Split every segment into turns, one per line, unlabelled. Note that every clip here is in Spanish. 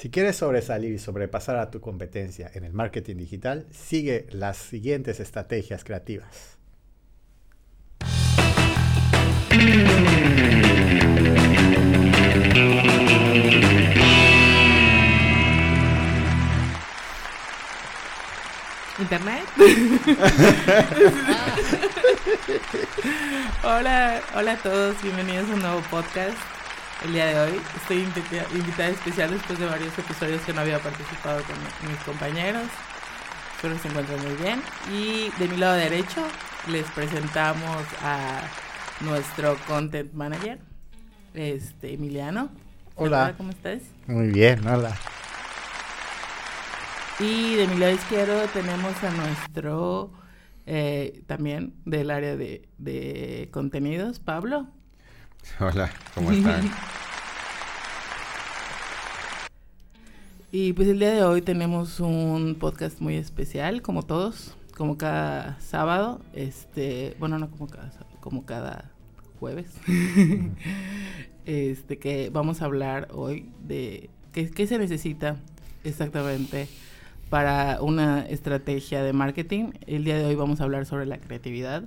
Si quieres sobresalir y sobrepasar a tu competencia en el marketing digital, sigue las siguientes estrategias creativas.
Internet. hola, hola a todos, bienvenidos a un nuevo podcast. El día de hoy estoy invitada especial después de varios episodios que no había participado con mis compañeros. Espero que se encuentren muy bien. Y de mi lado derecho les presentamos a nuestro content manager, este Emiliano.
Hola.
¿Cómo estás?
Muy bien, hola.
Y de mi lado izquierdo tenemos a nuestro, eh, también del área de, de contenidos, Pablo.
Hola, ¿cómo están?
y pues el día de hoy tenemos un podcast muy especial, como todos, como cada sábado, este, bueno, no como cada como cada jueves. este que vamos a hablar hoy de qué, qué se necesita exactamente para una estrategia de marketing. El día de hoy vamos a hablar sobre la creatividad.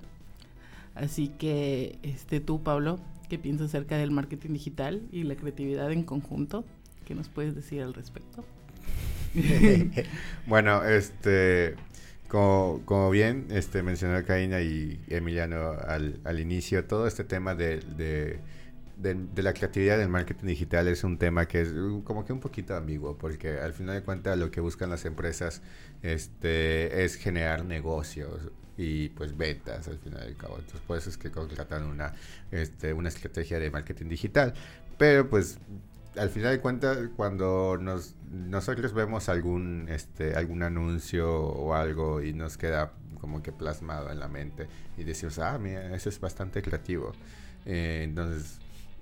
Así que, este, tú, Pablo, ¿qué piensas acerca del marketing digital y la creatividad en conjunto? ¿Qué nos puedes decir al respecto?
bueno, este, como, como, bien este, mencionó Karina y Emiliano al, al inicio, todo este tema de, de de, la creatividad del marketing digital es un tema que es como que un poquito ambiguo, porque al final de cuentas lo que buscan las empresas este, es generar negocios y pues ventas al final del cabo. Entonces por eso es que contratan una, este, una estrategia de marketing digital. Pero pues al final de cuentas cuando nos, nosotros vemos algún, este, algún anuncio o algo y nos queda como que plasmado en la mente y decimos, ah, mira, eso es bastante creativo. Eh, entonces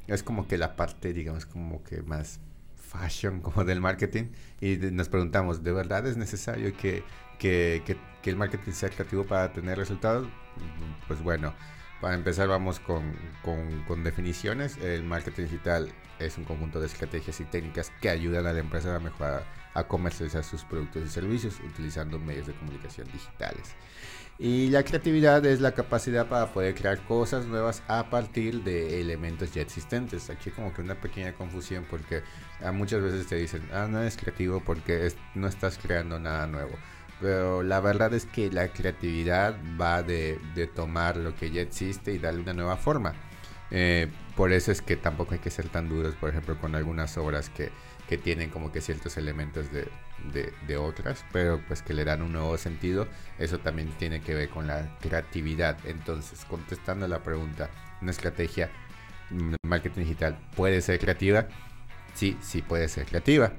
es como que la parte, digamos, como que más fashion como del marketing y nos preguntamos, ¿de verdad es necesario que, que, el marketing sea creativo para tener resultados? Pues bueno, para empezar vamos con, con, con, definiciones. El marketing digital es un conjunto de estrategias y técnicas que ayudan a la empresa a mejorar, a comercializar sus productos y servicios utilizando medios de comunicación digitales. Y la creatividad es la capacidad para poder crear cosas nuevas a partir de elementos ya existentes. Aquí como que una pequeña confusión porque muchas veces te dicen, ah, no eres creativo porque no estás creando nada nuevo. Pero la verdad es que la creatividad va de, tomar lo que ya existe y darle una nueva forma. Eh, por eso es que tampoco hay que ser tan duros, por ejemplo, con algunas obras que, que tienen como que ciertos elementos de, de, otras, pero pues que le dan un nuevo sentido, eso también tiene que ver con la creatividad. Entonces, contestando la pregunta, ¿una estrategia de marketing digital puede ser creativa? Sí, sí puede ser creativa.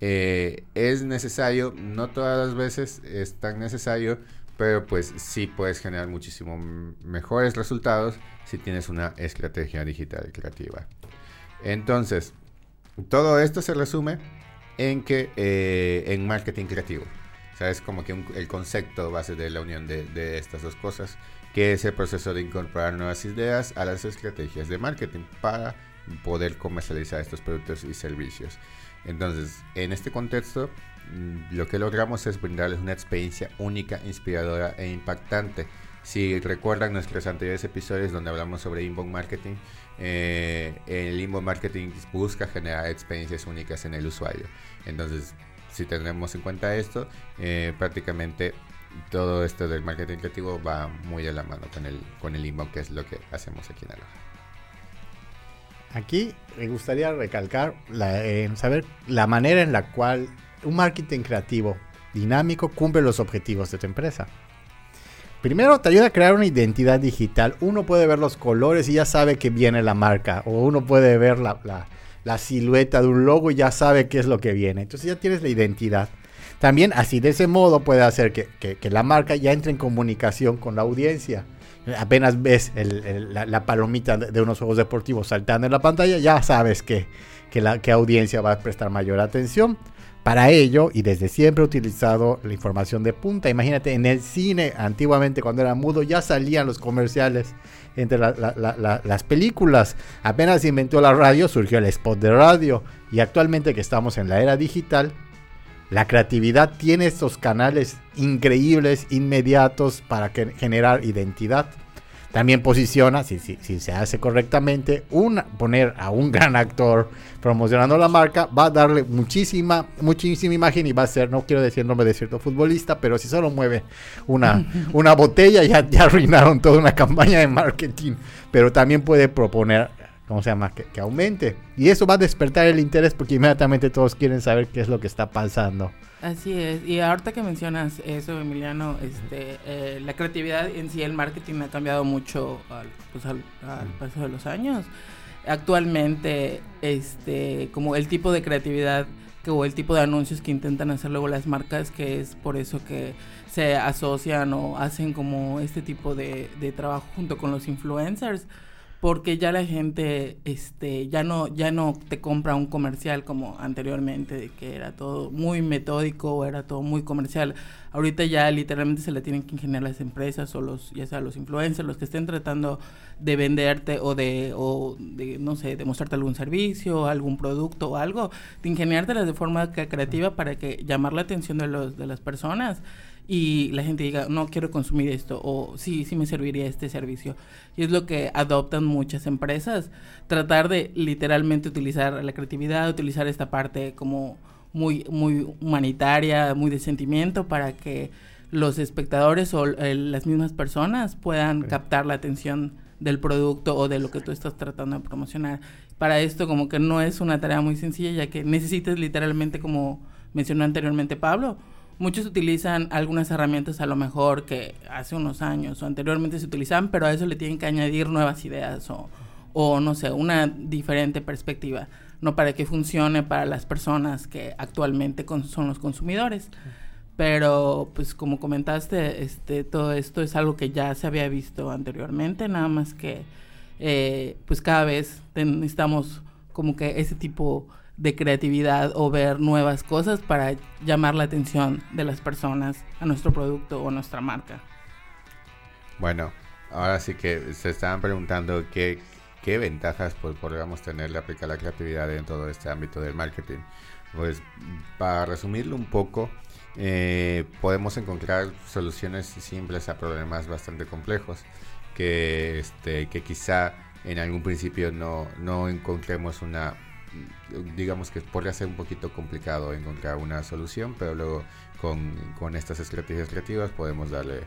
Eh, es necesario, no todas las veces es tan necesario, pero pues sí puedes generar muchísimo mejores resultados si tienes una estrategia digital creativa. Entonces, todo esto se resume en que eh, en marketing creativo. O es como que el concepto base de la unión de, estas dos cosas, que es el proceso de incorporar nuevas ideas a las estrategias de marketing para poder comercializar estos productos y servicios. Entonces, en este contexto, mm, lo que logramos es brindarles una experiencia única, inspiradora e impactante. Si recuerdan nuestros anteriores episodios donde hablamos sobre inbound marketing, eh, el inbound marketing busca generar experiencias únicas en el usuario. Entonces, si tenemos en cuenta esto, eh, prácticamente todo esto del marketing creativo va muy de la mano con el, con el inbound, que es lo que hacemos aquí en Aloha.
Aquí me gustaría recalcar, la, saber la manera en la cual un marketing creativo dinámico cumple los objetivos de tu empresa. Primero te ayuda a crear una identidad digital. Uno puede ver los colores y ya sabe que viene la marca. O uno puede ver la, silueta de un logo y ya sabe qué es lo que viene. Entonces ya tienes la identidad. También así de ese modo puede hacer que, la marca ya entre en comunicación con la audiencia. Apenas ves la, palomita de, unos juegos deportivos saltando en la pantalla, ya sabes que, la que audiencia va a prestar mayor atención Para ello, y desde siempre he utilizado la información de punta. Imagínate, en el cine, antiguamente cuando era mudo, ya salían los comerciales entre las películas. Apenas inventó la radio, surgió el spot de radio. Y actualmente que estamos en la era digital, la creatividad tiene estos canales increíbles, inmediatos para generar identidad. También posiciona, si, se hace correctamente, un, poner a un gran actor promocionando la marca va a darle muchísima, muchísima imagen y va a ser, no quiero decir el nombre de cierto futbolista, pero si solo mueve una, una botella ya, ya arruinaron toda una campaña de marketing. Pero también puede proponer ¿cómo se llama? Que, aumente. Y eso va a despertar el interés porque inmediatamente todos quieren saber qué es lo que está pasando.
Así es. Y ahorita que mencionas eso, Emiliano, este, eh, la creatividad en sí, el marketing ha cambiado mucho al, pues, al, paso de los años. Actualmente, este, como el tipo de creatividad que, o el tipo de anuncios que intentan hacer luego las marcas, que es por eso que se asocian o hacen como este tipo de, de trabajo junto con los influencers porque ya la gente este ya no ya no te compra un comercial como anteriormente de que era todo muy metódico o era todo muy comercial. Ahorita ya literalmente se le tienen que ingeniar las empresas o los ya sea los influencers los que estén tratando de venderte o de o de no sé de mostrarte algún servicio algún producto o algo de ingeniártelas de forma creativa para que llamar la atención de los de las personas y la gente diga, no quiero consumir esto o sí, sí me serviría este servicio. Y es lo que adoptan muchas empresas, tratar de literalmente utilizar la creatividad, utilizar esta parte como muy, muy humanitaria, muy de sentimiento para que los espectadores o las mismas personas puedan captar la atención del producto o de lo que tú estás tratando de promocionar. Para esto como que no es una tarea muy sencilla ya que necesitas literalmente como mencionó anteriormente Pablo, Muchos utilizan algunas herramientas a lo mejor que hace unos años o anteriormente se utilizaban, pero a eso le tienen que añadir nuevas ideas o, o no sé, una diferente perspectiva, no para que funcione para las personas que actualmente son los consumidores. Pero, pues como comentaste, este, todo esto es algo que ya se había visto anteriormente, nada más que, eh, pues cada vez necesitamos como que ese tipo de creatividad o ver nuevas cosas para llamar la atención de las personas a nuestro producto o nuestra marca.
Bueno, ahora sí que se estaban preguntando qué, qué ventajas pues, podríamos tener de aplicar la creatividad en todo este ámbito del marketing. Pues para resumirlo un poco, eh, podemos encontrar soluciones simples a problemas bastante complejos que, este, que quizá en algún principio no, no encontremos una digamos que podría ser un poquito complicado encontrar una solución, pero luego con, con estas estrategias creativas podemos darle,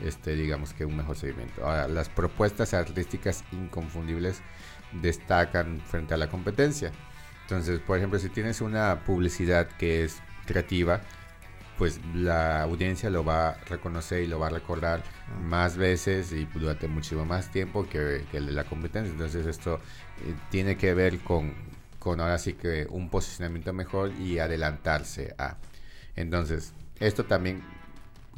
este, digamos que un mejor seguimiento. Ahora, las propuestas artísticas inconfundibles destacan frente a la competencia. Entonces, por ejemplo, si tienes una publicidad que es creativa, pues la audiencia lo va a reconocer y lo va a recordar más veces y durante muchísimo más tiempo que, que el de la competencia. Entonces esto eh, tiene que ver con, con ahora sí que un posicionamiento mejor y adelantarse a. Entonces, esto también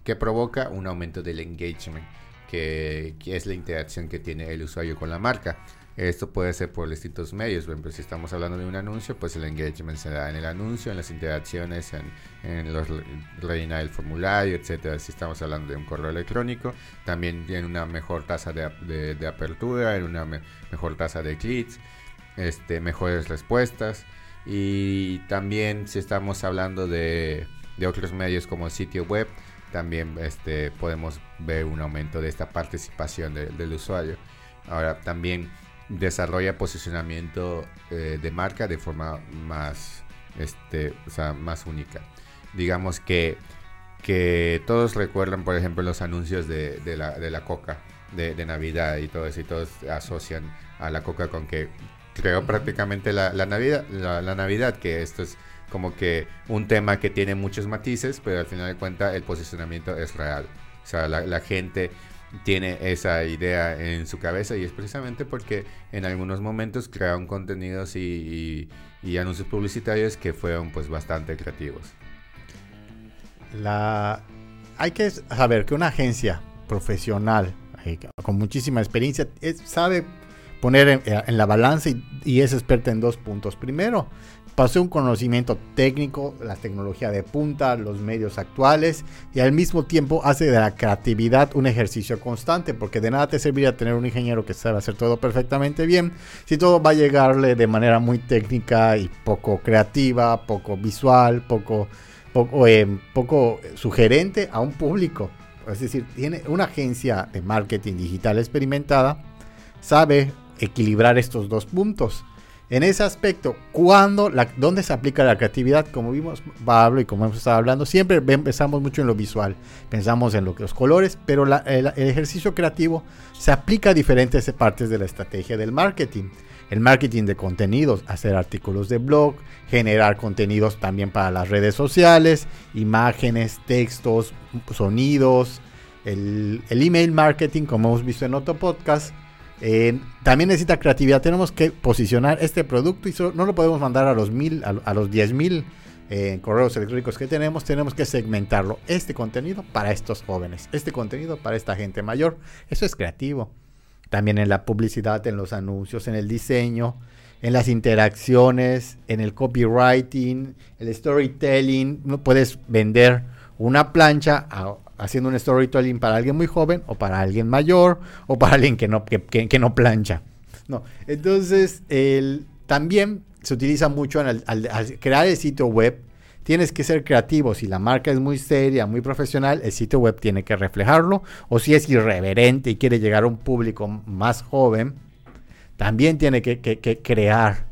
que provoca un aumento del engagement, que, es la interacción que tiene el usuario con la marca. Esto puede ser por distintos medios. Por ejemplo, si estamos hablando de un anuncio, pues el engagement se da en el anuncio, en las interacciones, en, en los rellenar el formulario, etcétera. Si estamos hablando de un correo electrónico, también tiene una mejor tasa de, de, apertura, en una mejor tasa de clics este, mejores respuestas. Y también si estamos hablando de, otros medios como el sitio web, también este, podemos ver un aumento de esta participación del usuario. Ahora también desarrolla posicionamiento eh, de marca de forma más, este, más única. Digamos que, que todos recuerdan, por ejemplo, los anuncios de, la, coca de, de, Navidad y todo eso, y todos asocian a la coca con que creo prácticamente la, Navidad, la, Navidad, que esto es como que un tema que tiene muchos matices, pero al final de cuentas el posicionamiento es real. O sea, la, gente tiene esa idea en su cabeza y es precisamente porque en algunos momentos crearon contenidos y, anuncios publicitarios que fueron pues bastante creativos.
La... Hay que saber que una agencia profesional eh, con muchísima experiencia sabe poner en, en la balanza y, y, es experta en dos puntos. Primero, posee un conocimiento técnico, la tecnología de punta, los medios actuales y al mismo tiempo hace de la creatividad un ejercicio constante, porque de nada te serviría tener un ingeniero que sabe hacer todo perfectamente bien si todo va a llegarle de manera muy técnica y poco creativa, poco visual, poco, poco, eh, poco sugerente a un público. Es decir, tiene una agencia de marketing digital experimentada, sabe equilibrar estos dos puntos. En ese aspecto, cuando la, ¿dónde se aplica la creatividad? Como vimos Pablo y como hemos estado hablando, siempre pensamos mucho en lo visual, pensamos en lo, los colores, pero el, ejercicio creativo se aplica a diferentes partes de la estrategia del marketing. El marketing de contenidos, hacer artículos de blog, generar contenidos también para las redes sociales, imágenes, textos, sonidos, el, el email marketing, como hemos visto en otro podcast, eh, también necesita creatividad. Tenemos que posicionar este producto y so, no lo podemos mandar a los mil, a, a los 10 mil eh, correos electrónicos que tenemos. Tenemos que segmentarlo. Este contenido para estos jóvenes, este contenido para esta gente mayor. Eso es creativo. También en la publicidad, en los anuncios, en el diseño, en las interacciones, en el copywriting, el storytelling. No puedes vender una plancha a, haciendo un storytelling para alguien muy joven o para alguien mayor o para alguien que no, que, que, que no plancha. No. Entonces, el, también se utiliza mucho al, crear el sitio web. Tienes que ser creativo. Si la marca es muy seria, muy profesional, el sitio web tiene que reflejarlo. O si es irreverente y quiere llegar a un público más joven, también tiene que, que, que crear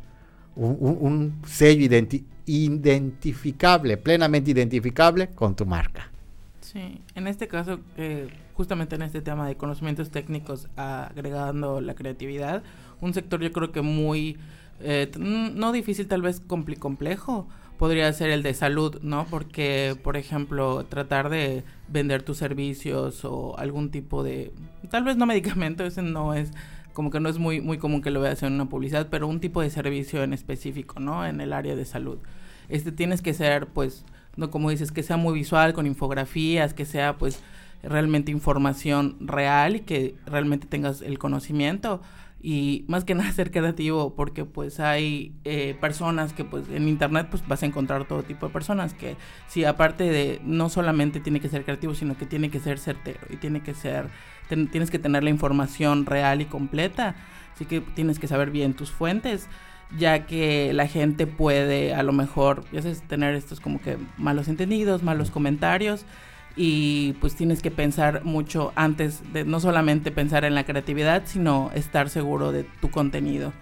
un, un, un sello identi identificable, plenamente identificable con tu marca.
Sí, en este caso, eh, justamente en este tema de conocimientos técnicos agregando la creatividad, un sector yo creo que muy, eh, no difícil, tal vez complejo, podría ser el de salud, ¿no? Porque, por ejemplo, tratar de vender tus servicios o algún tipo de, tal vez no medicamento, ese no es como que no es muy, muy común que lo veas en una publicidad, pero un tipo de servicio en específico, ¿no? En el área de salud. Este tienes que ser, pues, no como dices, que sea muy visual, con infografías, que sea, pues, realmente información real y que realmente tengas el conocimiento. Y más que nada ser creativo porque pues hay eh, personas que pues en internet pues vas a encontrar todo tipo de personas que sí aparte de no solamente tiene que ser creativo sino que tiene que ser certero y tiene que ser tienes que tener la información real y completa. Así que tienes que saber bien tus fuentes ya que la gente puede a lo mejor ya sabes, tener estos como que malos entendidos malos comentarios y pues tienes que pensar mucho antes de no solamente pensar en la creatividad, sino estar seguro de tu contenido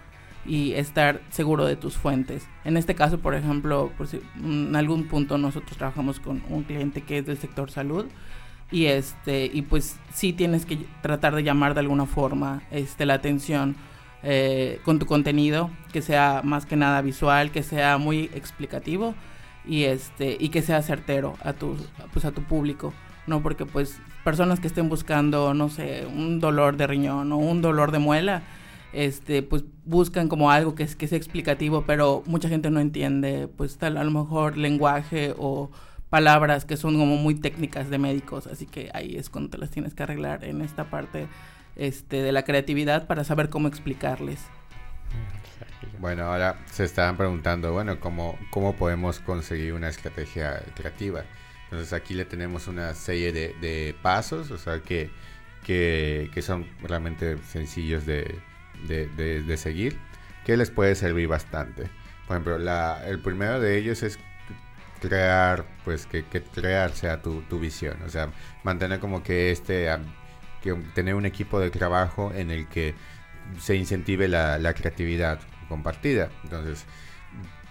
y estar seguro de tus fuentes. En este caso, por ejemplo, por en algún punto nosotros trabajamos con un cliente que es del sector salud y este y pues sí tienes que tratar de llamar de alguna forma este la atención eh, con tu contenido, que sea más que nada visual, que sea muy explicativo y este y que sea certero a tu pues a tu público no porque pues personas que estén buscando no sé un dolor de riñón o un dolor de muela este pues buscan como algo que es que sea explicativo pero mucha gente no entiende pues tal a lo mejor lenguaje o palabras que son como muy técnicas de médicos así que ahí es cuando te las tienes que arreglar en esta parte este de la creatividad para saber cómo explicarles
bueno, ahora se estaban preguntando, bueno, ¿cómo, cómo podemos conseguir una estrategia creativa? Entonces aquí le tenemos una serie de, pasos, o sea, que, que, que, son realmente sencillos de, de, de, de, seguir, que les puede servir bastante. Por ejemplo, la, el primero de ellos es crear, pues que, que crear sea tu, tu, visión, o sea, mantener como que este, que tener un equipo de trabajo en el que se incentive la, la creatividad compartida. Entonces,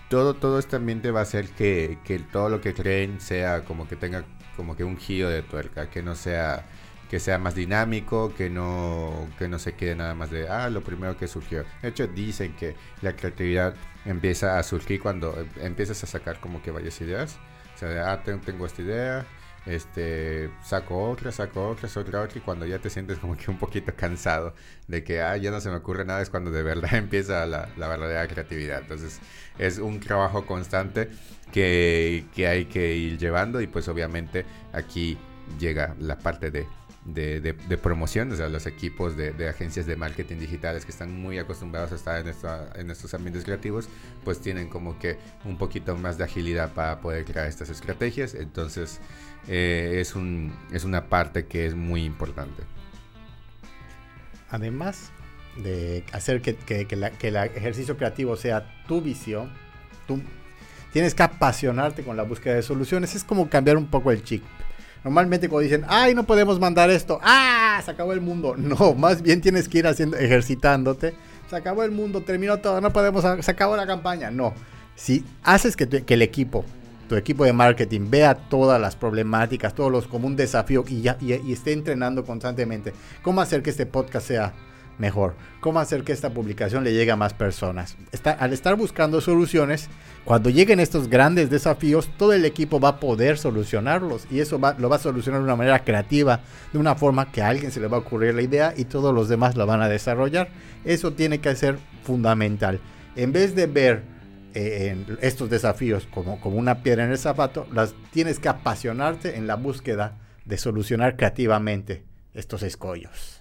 todo, todo este ambiente va a hacer que, que, todo lo que creen sea como que tenga como que un giro de tuerca, que no sea que sea más dinámico, que no, que no se quede nada más de, ah, lo primero que surgió. De hecho, dicen que la creatividad empieza a surgir cuando empiezas a sacar como que varias ideas. O sea, ah, tengo esta idea, este, saco otra, saco otra, otra, otra, y cuando ya te sientes como que un poquito cansado de que, ah, ya no se me ocurre nada, es cuando de verdad empieza la, la verdadera creatividad. Entonces, es un trabajo constante que, que, hay que ir llevando y pues obviamente aquí llega la parte de de, de, promoción, o sea, los equipos de, de, agencias de marketing digitales que están muy acostumbrados a estar en, en estos ambientes creativos, pues tienen como que un poquito más de agilidad para poder crear estas estrategias. Entonces, eh, es, un, es una parte que es muy importante.
Además de hacer que, que, que, el ejercicio creativo sea tu visión, tú tienes que apasionarte con la búsqueda de soluciones. Es como cambiar un poco el chip. Normalmente cuando dicen, ay, no podemos mandar esto, ah, se acabó el mundo. No, más bien tienes que ir haciendo, ejercitándote. Se acabó el mundo, terminó todo, no podemos, se acabó la campaña. No, si haces que, que el equipo, tu equipo de marketing, vea todas las problemáticas, todos los como un desafío y, ya, y, esté entrenando constantemente, cómo hacer que este podcast sea mejor. ¿Cómo hacer que esta publicación le llegue a más personas? Está, al estar buscando soluciones, cuando lleguen estos grandes desafíos, todo el equipo va a poder solucionarlos y eso lo va a solucionar de una manera creativa, de una forma que a alguien se le va a ocurrir la idea y todos los demás la van a desarrollar. Eso tiene que ser fundamental. En vez de ver eh, estos desafíos como, como una piedra en el zapato, las tienes que apasionarte en la búsqueda de solucionar creativamente estos escollos.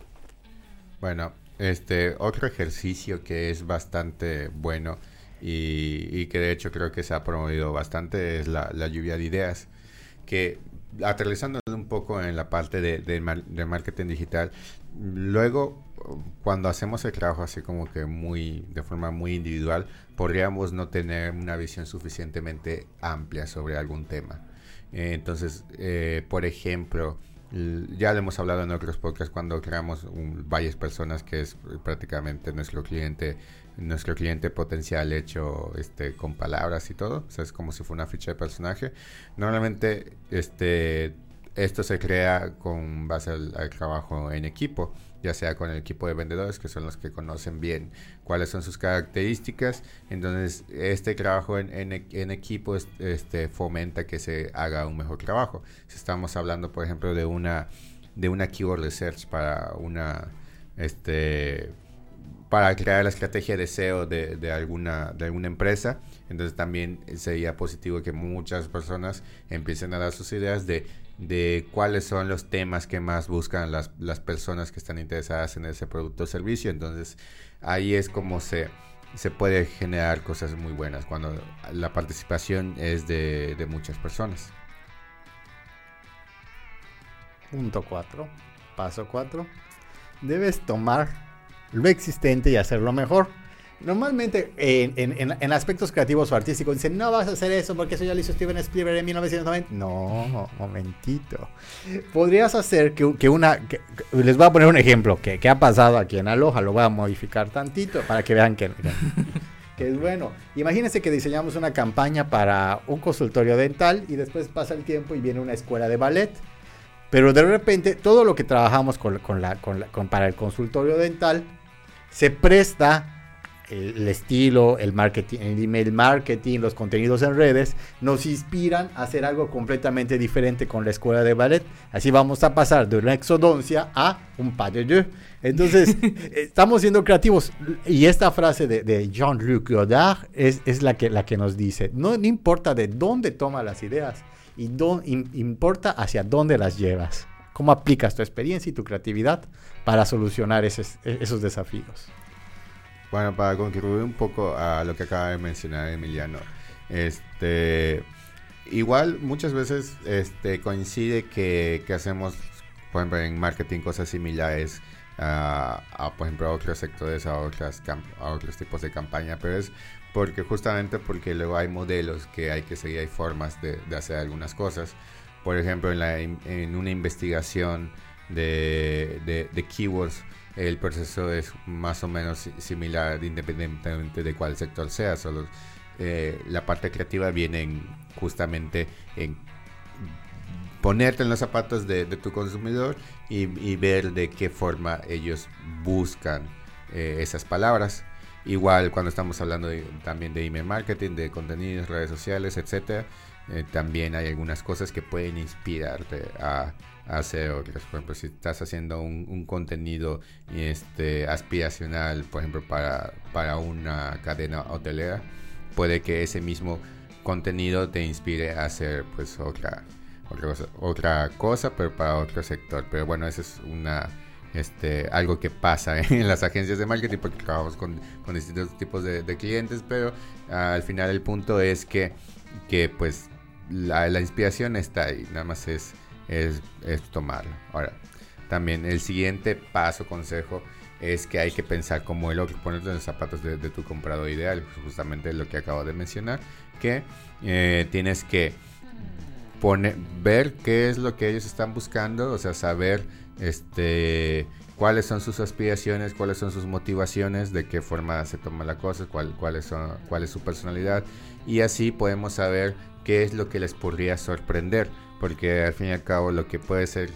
Bueno, este, otro ejercicio que es bastante bueno y, que de hecho creo que se ha promovido bastante es la, lluvia de ideas, que aterrizando un poco en la parte de, de, marketing digital, luego cuando hacemos el trabajo así como que muy de forma muy individual, podríamos no tener una visión suficientemente amplia sobre algún tema. entonces, eh, por ejemplo, ya lo hemos hablado en otros podcasts cuando creamos varias personas que es prácticamente nuestro cliente nuestro cliente potencial hecho este con palabras y todo es como si fuera una ficha de personaje normalmente este esto se crea con base al trabajo en equipo ya sea con el equipo de vendedores, que son los que conocen bien cuáles son sus características. Entonces, este trabajo en, equipo este, fomenta que se haga un mejor trabajo. Si estamos hablando, por ejemplo, de una, de una keyword research para una... Este, para crear la estrategia de SEO de, de, alguna, de alguna empresa. Entonces también sería positivo que muchas personas empiecen a dar sus ideas de de cuáles son los temas que más buscan las, las personas que están interesadas en ese producto o servicio. Entonces ahí es como se, se puede generar cosas muy buenas cuando la participación es de, de muchas personas.
Punto 4. Paso 4. Debes tomar lo existente y hacerlo mejor. Normalmente en, aspectos creativos o artísticos dicen, no vas a hacer eso porque eso ya lo hizo Steven Spielberg en 1990. No, momentito. Podrías hacer que, una... les voy a poner un ejemplo que, ha pasado aquí en Aloha, lo voy a modificar tantito para que vean que, que es bueno. Imagínense que diseñamos una campaña para un consultorio dental y después pasa el tiempo y viene una escuela de ballet. Pero de repente todo lo que trabajamos con, la, con, para el consultorio dental se presta el estilo, el marketing, el email marketing, los contenidos en redes, nos inspiran a hacer algo completamente diferente con la escuela de ballet. Así vamos a pasar de una exodoncia a un pas de deux. Entonces, estamos siendo creativos. Y esta frase de, Jean-Luc Godard es, es, la, que, la que nos dice, no, importa de dónde toma las ideas, y importa hacia dónde las llevas. Cómo aplicas tu experiencia y tu creatividad para solucionar esos, esos desafíos.
Bueno, para contribuir un poco a lo que acaba de mencionar Emiliano, este, igual muchas veces este, coincide que, hacemos, por ejemplo, en marketing cosas similares a, por ejemplo, a otros sectores, a, otras a otros tipos de campaña, pero es porque justamente porque luego hay modelos que hay que seguir, hay formas de, hacer algunas cosas. Por ejemplo, en, la, en una investigación de, de keywords, el proceso es más o menos similar independientemente de cuál sector sea, solo eh, la parte creativa viene justamente en ponerte en los zapatos de, tu consumidor y, ver de qué forma ellos buscan eh, esas palabras. Igual cuando estamos hablando también de email marketing, de contenidos, redes sociales, etcétera, eh, también hay algunas cosas que pueden inspirarte a, hacer otras. Por ejemplo, si estás haciendo un, contenido este, aspiracional, por ejemplo, para, para una cadena hotelera, puede que ese mismo contenido te inspire a hacer pues otra otra cosa, otra cosa, pero para otro sector. Pero bueno, eso es una este, algo que pasa en las agencias de marketing porque trabajamos con, con distintos tipos de, clientes, pero al final el punto es que, que pues la, la, inspiración está ahí, nada más es, es, tomarlo. Ahora, también el siguiente paso, consejo, es que hay que pensar como el otro, ponerte en los zapatos de, tu comprador ideal, justamente lo que acabo de mencionar, que eh, tienes que ver qué es lo que ellos están buscando, o sea, saber este cuáles son sus aspiraciones, cuáles son sus motivaciones, de qué forma se toma la cosa, cuál, cuáles son, cuál es su personalidad y así podemos saber qué es lo que les podría sorprender, porque al fin y al cabo lo que puede ser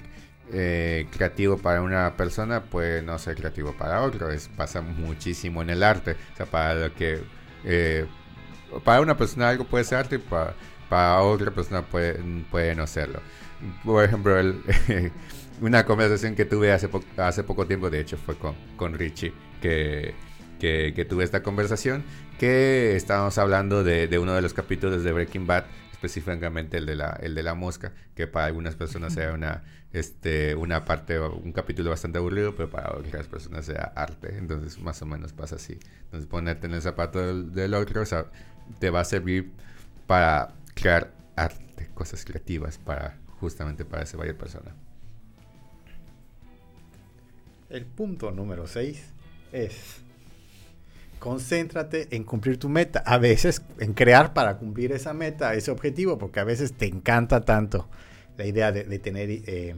eh, creativo para una persona puede no ser creativo para otro, es, pasa muchísimo en el arte, o sea, para lo que eh, para una persona algo puede ser arte y para, para otra persona puede, puede no serlo. Por ejemplo, una conversación que tuve hace, hace poco tiempo, de hecho fue con, con Richie, que, que, tuve esta conversación, que estábamos hablando de, de, uno de los capítulos de Breaking Bad, específicamente el de la, el de la mosca, que para algunas personas sea una, este, una parte, un capítulo bastante aburrido, pero para otras personas sea arte, entonces más o menos pasa así. Entonces ponerte en el zapato del, del otro o sea, te va a servir para crear arte, cosas creativas para justamente para esa vaya persona.
El punto número 6 es concéntrate en cumplir tu meta. A veces en crear para cumplir esa meta, ese objetivo, porque a veces te encanta tanto la idea de, tener eh,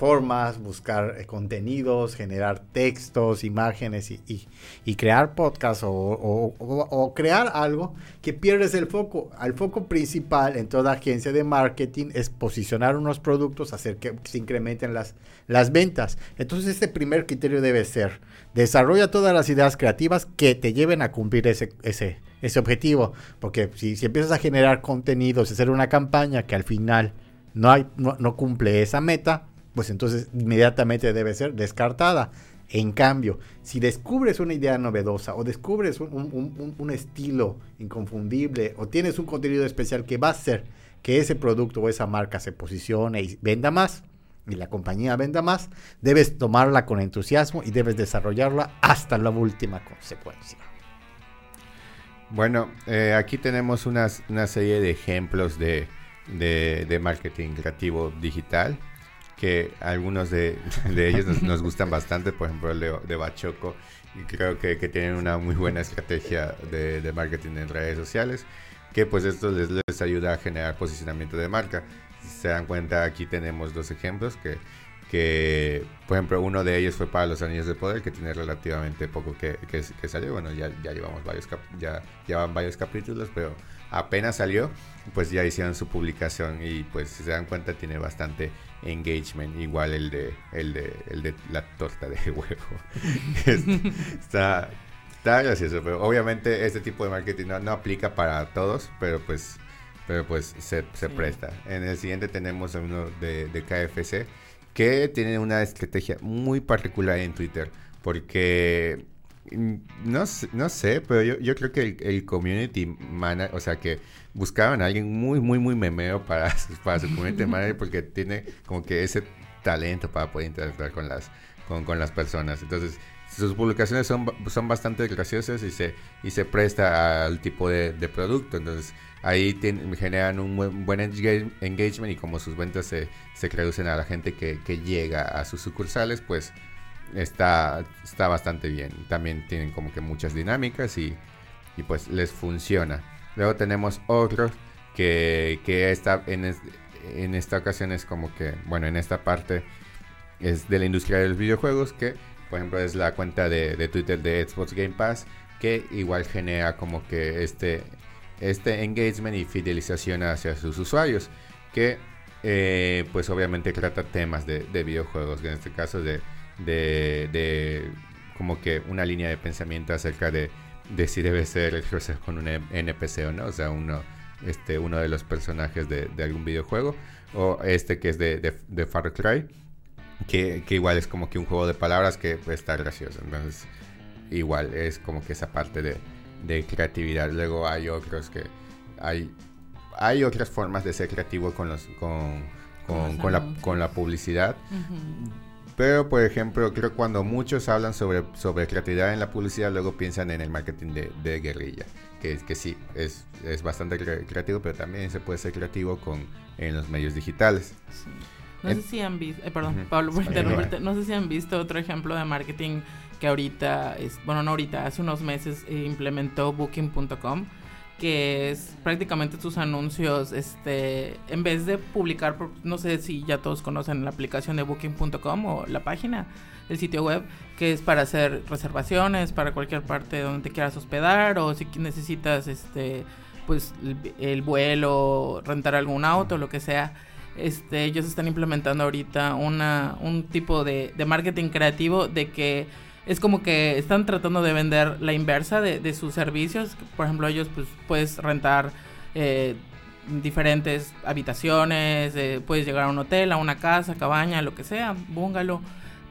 formas, buscar eh, contenidos, generar textos, imágenes y, crear podcasts o, crear algo que pierdes el foco. El foco principal en toda agencia de marketing es posicionar unos productos, hacer que se incrementen las, las ventas. Entonces este primer criterio debe ser, desarrolla todas las ideas creativas que te lleven a cumplir ese, ese, ese objetivo. Porque si, si empiezas a generar contenidos, hacer una campaña que al final no, hay, no cumple esa meta, pues entonces inmediatamente debe ser descartada. En cambio, si descubres una idea novedosa o descubres un, estilo inconfundible o tienes un contenido especial que va a hacer que ese producto o esa marca se posicione y venda más, y la compañía venda más, debes tomarla con entusiasmo y debes desarrollarla hasta la última consecuencia.
Bueno, eh, aquí tenemos una serie de ejemplos de, de marketing creativo digital que algunos de, ellos nos, gustan bastante, por ejemplo el de, Bachoco, y creo que, tienen una muy buena estrategia de, marketing en redes sociales, que pues esto les, les ayuda a generar posicionamiento de marca. Se dan cuenta, aquí tenemos dos ejemplos que, que, por ejemplo, uno de ellos fue para los Anillos de Poder, que tiene relativamente poco que, que, salió. Bueno, ya, ya llevamos varios, ya llevan varios capítulos, pero apenas salió, pues ya hicieron su publicación y pues si se dan cuenta tiene bastante engagement, igual el de, el de, el de la torta de huevo. está, está gracioso, pero obviamente este tipo de marketing no, aplica para todos, pero pues, pero pues se, se presta. En el siguiente tenemos a uno de, de KFC que tiene una estrategia muy particular en Twitter, porque mm, no, no sé, pero yo, yo creo que el, community manager, o sea que buscaban a alguien muy, muy, muy memeo para, para su community manager porque tiene como que ese talento para poder interactuar con las, con, con las personas. Entonces, sus publicaciones son, son bastante graciosas y se, y se presta al tipo de, de producto. Entonces, ahí generan un buen, engagement y como sus ventas se, se reducen a la gente que, que, llega a sus sucursales, pues está, está bastante bien. También tienen como que muchas dinámicas y, y pues les funciona. Luego tenemos otros que, que está en, en esta ocasión es como que, bueno, en esta parte es de la industria de los videojuegos que, por ejemplo, es la cuenta de, de Twitter de Xbox Game Pass que igual genera como que este, este engagement y fidelización hacia sus usuarios que eh, pues obviamente trata temas de, de, videojuegos, en este caso de, de, como que una línea de pensamiento acerca de si debe ser el con un NPC o no, o sea, uno, este, uno de los personajes de, algún videojuego, o este que es de, Far Cry, que, igual es como que un juego de palabras que está gracioso, entonces igual es como que esa parte de, creatividad. Luego hay otros que hay, hay otras formas de ser creativo con los, con, con, con la, con la publicidad. Pero, por ejemplo, creo que cuando muchos hablan sobre, sobre creatividad en la publicidad, luego piensan en el marketing de, de guerrilla. Que, que sí, es, es bastante cre- creativo, pero también se puede ser creativo con, en los medios digitales.
Sí. No
En-
sé si han visto, eh, perdón. Pablo, por interrumpirte, no sé si han visto otro ejemplo de marketing que ahorita, es, bueno, no ahorita, hace unos meses eh, implementó Booking.com, que es prácticamente tus anuncios, este, en vez de publicar, no sé si ya todos conocen la aplicación de Booking.com o la página, el sitio web, que es para hacer reservaciones para cualquier parte donde te quieras hospedar o si necesitas, este, pues el, el vuelo, rentar algún auto, lo que sea. Este, ellos están implementando ahorita una, un tipo de, de marketing creativo de que es como que están tratando de vender la inversa de, de sus servicios. Por ejemplo, ellos pues puedes rentar eh, diferentes habitaciones, eh, puedes llegar a un hotel, a una casa, cabaña, lo que sea, bungalow.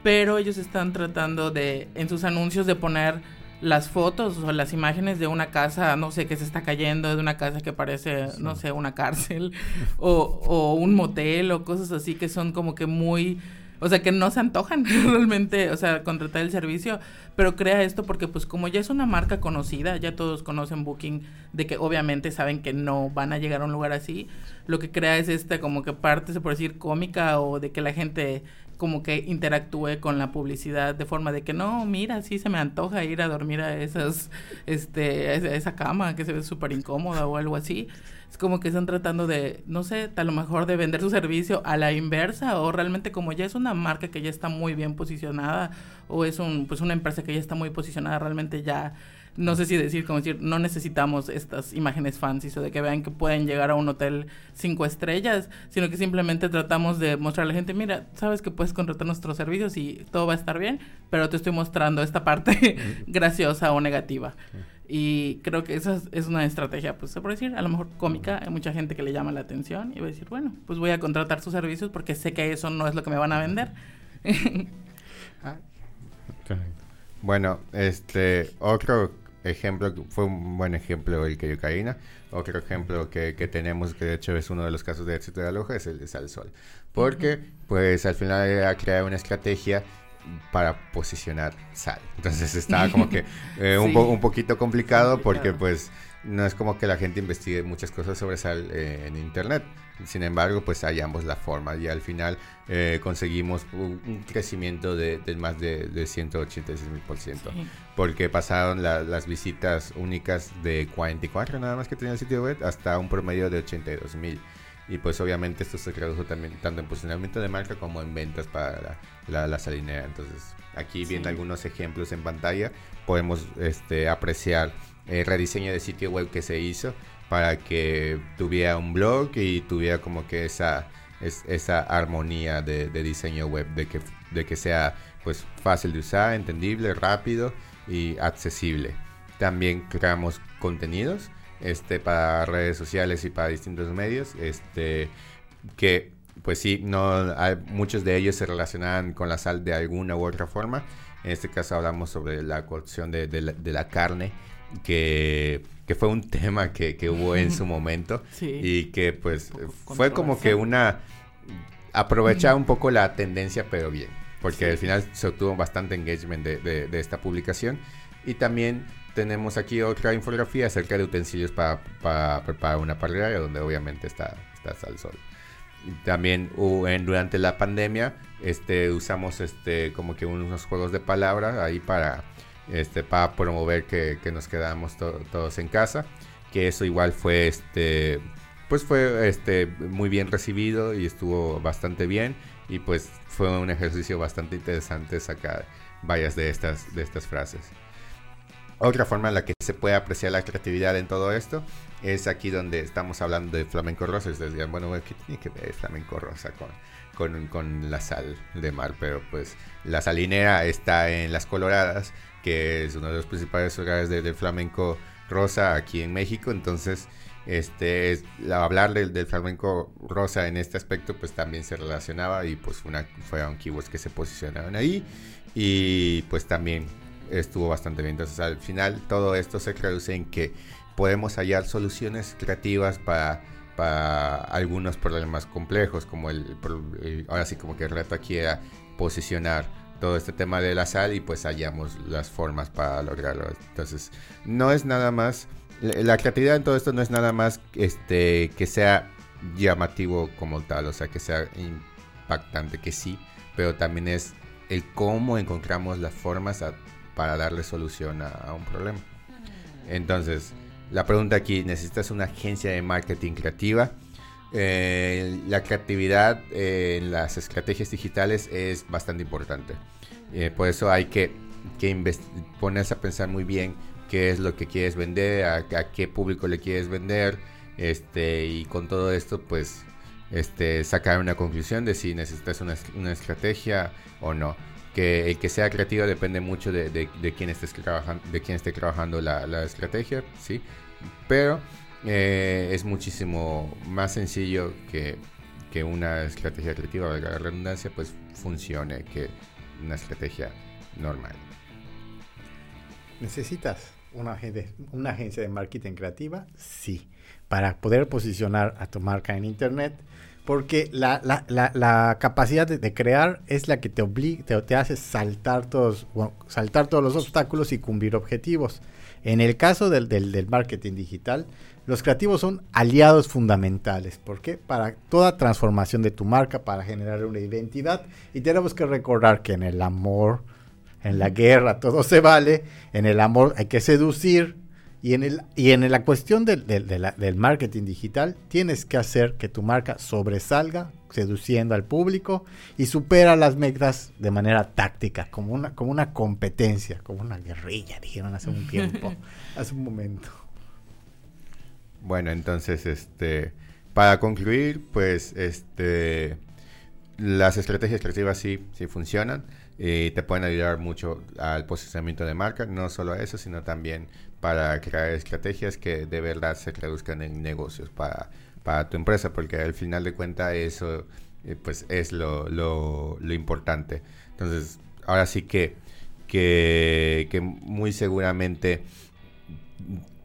Pero ellos están tratando de, en sus anuncios, de poner las fotos o las imágenes de una casa, no sé, que se está cayendo, de una casa que parece, no sé, una cárcel, o, o un motel, o cosas así que son como que muy, o sea, que no se antojan realmente, o sea, contratar el servicio, pero crea esto porque pues como ya es una marca conocida, ya todos conocen Booking, de que obviamente saben que no van a llegar a un lugar así, lo que crea es esta como que parte, se puede decir, cómica o de que la gente como que interactúe con la publicidad de forma de que no, mira, sí se me antoja ir a dormir a esas, este, a esa- cama que se ve súper incómoda o algo así. Es como que están tratando de, no sé, a lo mejor de vender su servicio a la inversa o realmente como ya es una marca que ya está muy bien posicionada o es un, pues una empresa que ya está muy posicionada, realmente ya no sé si decir, como decir, no necesitamos estas imágenes fancies o de que vean que pueden llegar a un hotel cinco estrellas, sino que simplemente tratamos de mostrar a la gente, mira, sabes que puedes contratar nuestros servicios y todo va a estar bien, pero te estoy mostrando esta parte graciosa o negativa. Y creo que esa es, es una estrategia, pues se puede decir, a lo mejor cómica, hay mucha gente que le llama la atención y va a decir, bueno, pues voy a contratar sus servicios porque sé que eso no es lo que me van a vender.
Ah,
Bueno, este, otro ejemplo, fue un buen ejemplo el Karina. Otro ejemplo que, que tenemos, que de hecho es uno de los casos de éxito de Aloha, es el de Sal Sol. Porque, pues, al final era crear una estrategia para posicionar sal. Entonces estaba como que eh, un,
Sí.
po- un poquito complicado porque, pues, no es como que la gente investigue muchas cosas sobre sal eh, en internet. Sin embargo, pues hallamos la forma y al final eh, conseguimos un, crecimiento de, de más de, de 186 mil por ciento
Sí.
porque pasaron la- las visitas únicas de 44 nada más que tenía el sitio web hasta un promedio de 82 mil. Y pues obviamente esto se tradujo también tanto en posicionamiento de marca como en ventas para la, la, la salinera. Entonces aquí viendo
Sí.
algunos ejemplos en pantalla podemos este, apreciar el rediseño de sitio web que se hizo para que tuviera un blog y tuviera como que esa, es- esa armonía de, diseño web, de que, de que sea pues fácil de usar, entendible, rápido y accesible. También creamos contenidos este, para redes sociales y para distintos medios, este, que pues sí, no, hay- muchos de ellos se relacionaban con la sal de alguna u otra forma. En este caso hablamos sobre la cocción de, de la carne, que, que fue un tema que, que hubo en su momento
Sí.
y que pues fue como que una aprovechar un poco la tendencia pero bien porque
Sí.
al final se obtuvo bastante engagement de, de- de esta publicación y también tenemos aquí otra infografía acerca de utensilios para, para preparar una parrilla donde obviamente está, está al sol también hubo en, durante la pandemia este usamos este como que unos juegos de palabras ahí para este para promover que, que nos quedamos to- todos en casa que eso igual fue este pues fue este muy bien recibido y estuvo bastante bien y pues fue un ejercicio bastante interesante sacar varias de estas de estas frases otra forma en la que se puede apreciar la creatividad en todo esto es aquí donde estamos hablando de flamenco rosa. Y ustedes dirán, bueno, ¿qué tiene que ver flamenco rosa con, con, con la sal de mar? Pero pues la salinera está en Las Coloradas, que es uno de los principales lugares de- del flamenco rosa aquí en México. Entonces, este es, la- hablar del, flamenco rosa en este aspecto, pues también se relacionaba y pues una, fueron keywords que se posicionaron ahí. Y pues también estuvo bastante bien. Entonces al final todo esto se traduce en que podemos hallar soluciones creativas para, algunos problemas complejos, como el, ahora sí como que el reto aquí era posicionar todo este tema de la sal y pues hallamos las formas para lograrlo. Entonces, no es nada más, la, creatividad en todo esto no es nada más este, que sea llamativo como tal, o sea, que sea impactante, que sí, pero también es el cómo encontramos las formas para darle solución a, un problema. Entonces, la pregunta aquí, ¿necesitas una agencia de marketing creativa? Eh, la creatividad eh, en las estrategias digitales es bastante importante. Eh, por eso hay que, ponerse a pensar muy bien qué es lo que quieres vender, a, qué público le quieres vender, este, y con todo esto, pues, este, sacar una conclusión de si necesitas una, una estrategia o no. Que el que sea creativo depende mucho de, de, quién, estés trabajando, de quién esté trabajando la, la estrategia, ¿sí? Pero eh, es muchísimo más sencillo que, que una estrategia creativa, valga la redundancia, pues funcione que una estrategia normal.
¿Necesitas una, una agencia de marketing creativa? Sí, para poder posicionar a tu marca en Internet porque la, la, la, capacidad de, crear es la que te obliga, te, te hace saltar todos, saltar todos los obstáculos y cumplir objetivos. En el caso del, del, marketing digital, los creativos son aliados fundamentales. ¿Por qué? Para toda transformación de tu marca, para generar una identidad. Y tenemos que recordar que en el amor, en la guerra, todo se vale. En el amor hay que seducir, y en, el, y en la cuestión del, del, marketing digital, tienes que hacer que tu marca sobresalga, seduciendo al público y supera las metas de manera táctica, como una, como una competencia, como una guerrilla, dijeron hace un tiempo, hace un momento.
Bueno, entonces, este, para concluir, pues, este, las estrategias creativas sí, sí funcionan y te pueden ayudar mucho al posicionamiento de marca, no solo a eso, sino también para crear estrategias que de verdad se traduzcan en negocios para, para tu empresa, porque al final de cuentas eso eh, pues es lo, lo, importante. Entonces, ahora sí que, que muy seguramente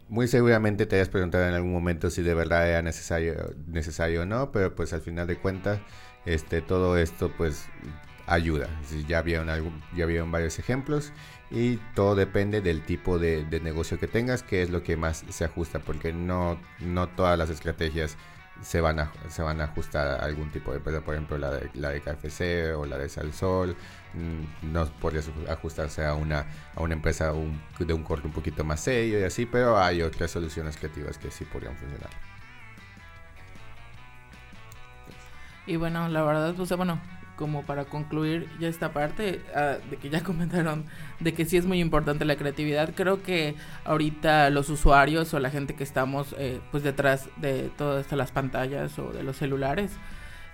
muy seguramente te hayas preguntado en algún momento si de verdad era necesario, necesario o no, pero pues al final de cuentas, este, todo esto pues ayuda. Ya vieron, algún, ya vieron varios ejemplos y todo depende del tipo de, negocio que tengas, que es lo que más se ajusta, porque no, no todas las estrategias se van, a, se van a ajustar a algún tipo de empresa, por ejemplo la de, la de KFC o la de Salsol, no podría ajustarse a una, a una empresa de un corte un poquito más serio y así, pero hay otras soluciones creativas que sí podrían funcionar.
Y bueno, la verdad, pues bueno, como para concluir ya esta parte ah, de que ya comentaron de que sí es muy importante la creatividad creo que ahorita los usuarios o la gente que estamos eh, pues detrás de todas las pantallas o de los celulares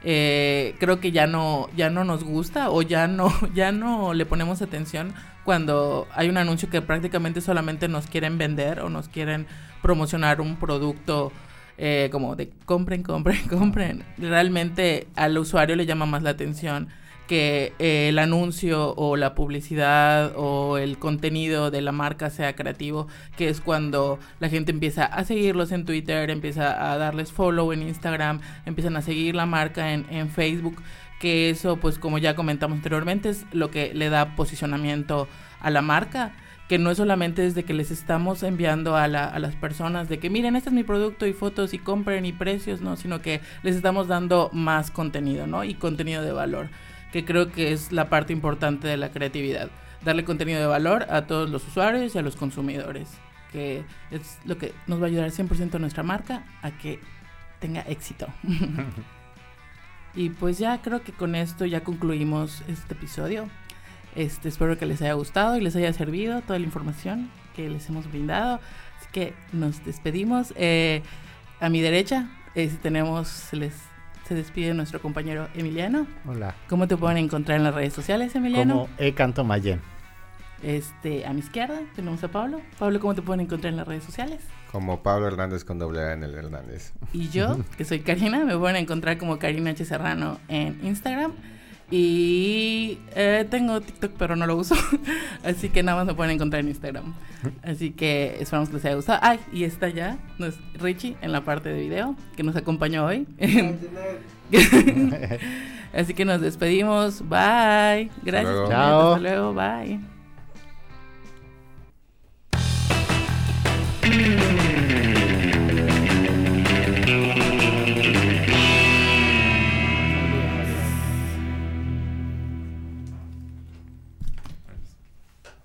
eh, creo que ya no ya no nos gusta o ya no ya no le ponemos atención cuando hay un anuncio que prácticamente solamente nos quieren vender o nos quieren promocionar un producto eh, como de compren, compren, compren. Realmente al usuario le llama más la atención que eh, el anuncio o la publicidad o el contenido de la marca sea creativo, que es cuando la gente empieza a seguirlos en Twitter, empieza a darles follow en Instagram, empiezan a seguir la marca en, en Facebook, que eso pues como ya comentamos anteriormente es lo que le da posicionamiento a la marca que no es solamente desde que les estamos enviando a, la, a, las personas de que miren, este es mi producto y fotos y compren y precios, no, sino que les estamos dando más contenido, ¿no? Y contenido de valor, que creo que es la parte importante de la creatividad, darle contenido de valor a todos los usuarios y a los consumidores, que es lo que nos va a ayudar 100% a nuestra marca a que tenga éxito. y pues ya creo que con esto ya concluimos este episodio. Este, espero que les haya gustado y les haya servido toda la información que les hemos brindado. Así que nos despedimos. Eh, a mi derecha tenemos, se, les, se despide nuestro compañero Emiliano.
Hola.
¿Cómo te pueden encontrar en las redes sociales, Emiliano?
Como Ecanto Mayen.
Este, a mi izquierda tenemos a Pablo. Pablo, ¿cómo te pueden encontrar en las redes sociales?
Como Pablo Hernández con doble A en el Hernández.
Y yo, que soy Karina, me pueden encontrar como Karina H. Serrano en Instagram. Y eh, tengo TikTok, pero no lo uso. Así que nada más me pueden encontrar en Instagram. Así que esperamos que les haya gustado. Ay, y está ya nos, Richie en la parte de video que nos acompañó hoy. Así que nos despedimos. Bye. Gracias.
Hasta
luego.
Chao.
Hasta luego. Bye. Mm.